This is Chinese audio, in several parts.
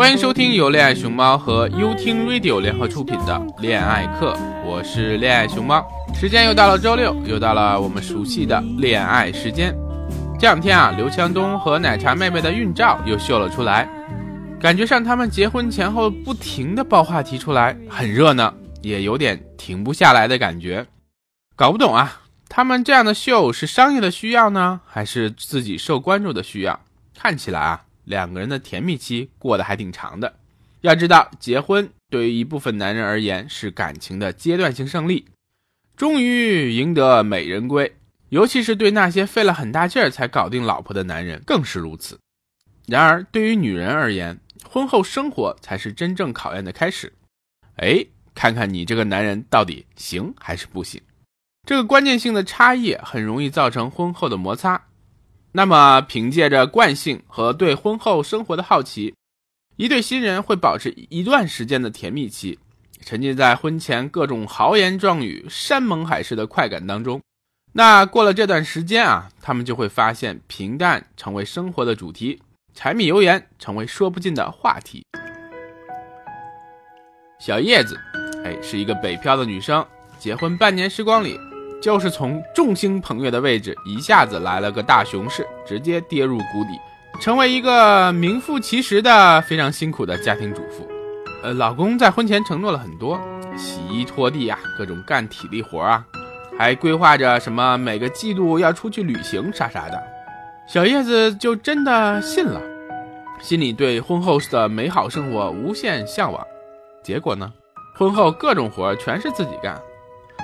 欢迎收听由恋爱熊猫和优听 Radio 联合出品的恋爱课，我是恋爱熊猫。时间又到了周六，又到了我们熟悉的恋爱时间。这两天啊，刘强东和奶茶妹妹的孕照又秀了出来，感觉上他们结婚前后不停的爆话题出来，很热闹，也有点停不下来的感觉。搞不懂啊，他们这样的秀是商业的需要呢，还是自己受关注的需要？看起来啊。两个人的甜蜜期过得还挺长的。要知道，结婚对于一部分男人而言是感情的阶段性胜利，终于赢得美人归。尤其是对那些费了很大劲儿才搞定老婆的男人更是如此。然而，对于女人而言，婚后生活才是真正考验的开始。哎，看看你这个男人到底行还是不行？这个关键性的差异很容易造成婚后的摩擦。那么，凭借着惯性和对婚后生活的好奇，一对新人会保持一段时间的甜蜜期，沉浸在婚前各种豪言壮语、山盟海誓的快感当中。那过了这段时间啊，他们就会发现平淡成为生活的主题，柴米油盐成为说不尽的话题。小叶子，哎，是一个北漂的女生，结婚半年时光里。就是从众星捧月的位置一下子来了个大熊市，直接跌入谷底，成为一个名副其实的非常辛苦的家庭主妇。呃，老公在婚前承诺了很多，洗衣拖地啊，各种干体力活啊，还规划着什么每个季度要出去旅行啥啥的。小叶子就真的信了，心里对婚后的美好生活无限向往。结果呢，婚后各种活全是自己干。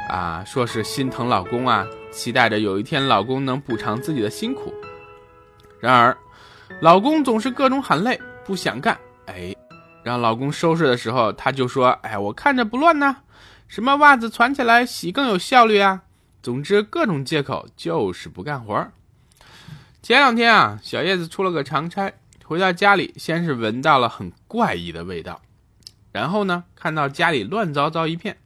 啊，说是心疼老公啊，期待着有一天老公能补偿自己的辛苦。然而，老公总是各种喊累，不想干。哎，让老公收拾的时候，他就说：“哎，我看着不乱呢，什么袜子攒起来洗更有效率啊。”总之，各种借口就是不干活。前两天啊，小叶子出了个长差，回到家里，先是闻到了很怪异的味道，然后呢，看到家里乱糟糟一片。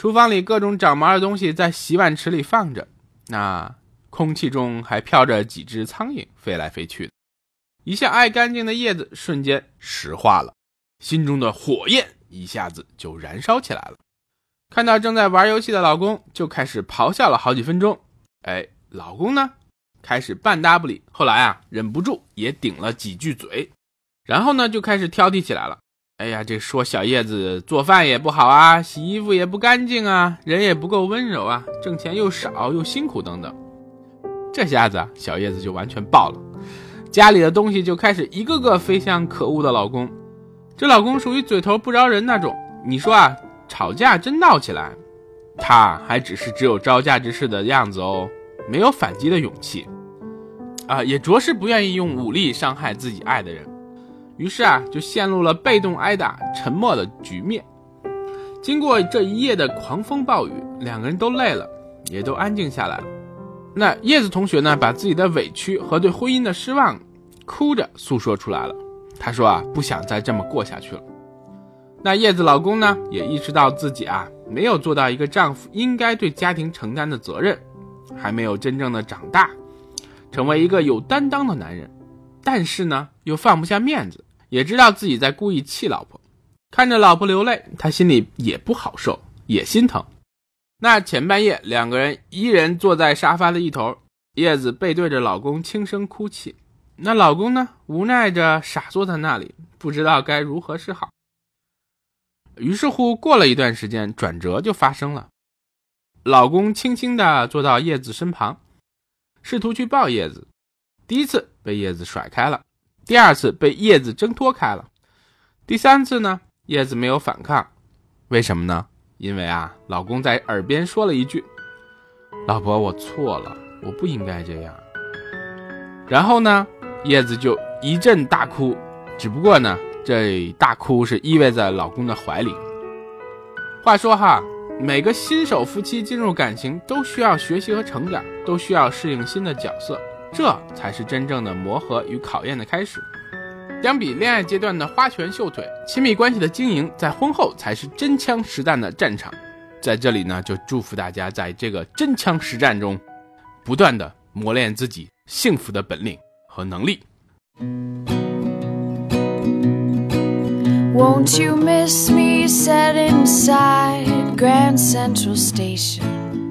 厨房里各种长毛的东西在洗碗池里放着，那空气中还飘着几只苍蝇飞来飞去的。一向爱干净的叶子瞬间石化了，心中的火焰一下子就燃烧起来了。看到正在玩游戏的老公，就开始咆哮了好几分钟。哎，老公呢，开始半搭不理，后来啊，忍不住也顶了几句嘴，然后呢，就开始挑剔起来了。哎呀，这说小叶子做饭也不好啊，洗衣服也不干净啊，人也不够温柔啊，挣钱又少又辛苦等等。这下子小叶子就完全爆了，家里的东西就开始一个个飞向可恶的老公。这老公属于嘴头不饶人那种，你说啊，吵架真闹起来，他还只是只有招架之势的样子哦，没有反击的勇气，啊，也着实不愿意用武力伤害自己爱的人。于是啊，就陷入了被动挨打、沉默的局面。经过这一夜的狂风暴雨，两个人都累了，也都安静下来了。那叶子同学呢，把自己的委屈和对婚姻的失望，哭着诉说出来了。他说啊，不想再这么过下去了。那叶子老公呢，也意识到自己啊，没有做到一个丈夫应该对家庭承担的责任，还没有真正的长大，成为一个有担当的男人。但是呢，又放不下面子。也知道自己在故意气老婆，看着老婆流泪，他心里也不好受，也心疼。那前半夜，两个人一人坐在沙发的一头，叶子背对着老公轻声哭泣。那老公呢，无奈着傻坐在那里，不知道该如何是好。于是乎，过了一段时间，转折就发生了。老公轻轻地坐到叶子身旁，试图去抱叶子，第一次被叶子甩开了。第二次被叶子挣脱开了，第三次呢，叶子没有反抗，为什么呢？因为啊，老公在耳边说了一句：“老婆，我错了，我不应该这样。”然后呢，叶子就一阵大哭，只不过呢，这大哭是依偎在老公的怀里。话说哈，每个新手夫妻进入感情都需要学习和成长，都需要适应新的角色。这才是真正的磨合与考验的开始。相比恋爱阶段的花拳绣腿，亲密关系的经营在婚后才是真枪实弹的战场。在这里呢，就祝福大家在这个真枪实战中，不断的磨练自己幸福的本领和能力。Won't you miss me set inside Grand Central Station?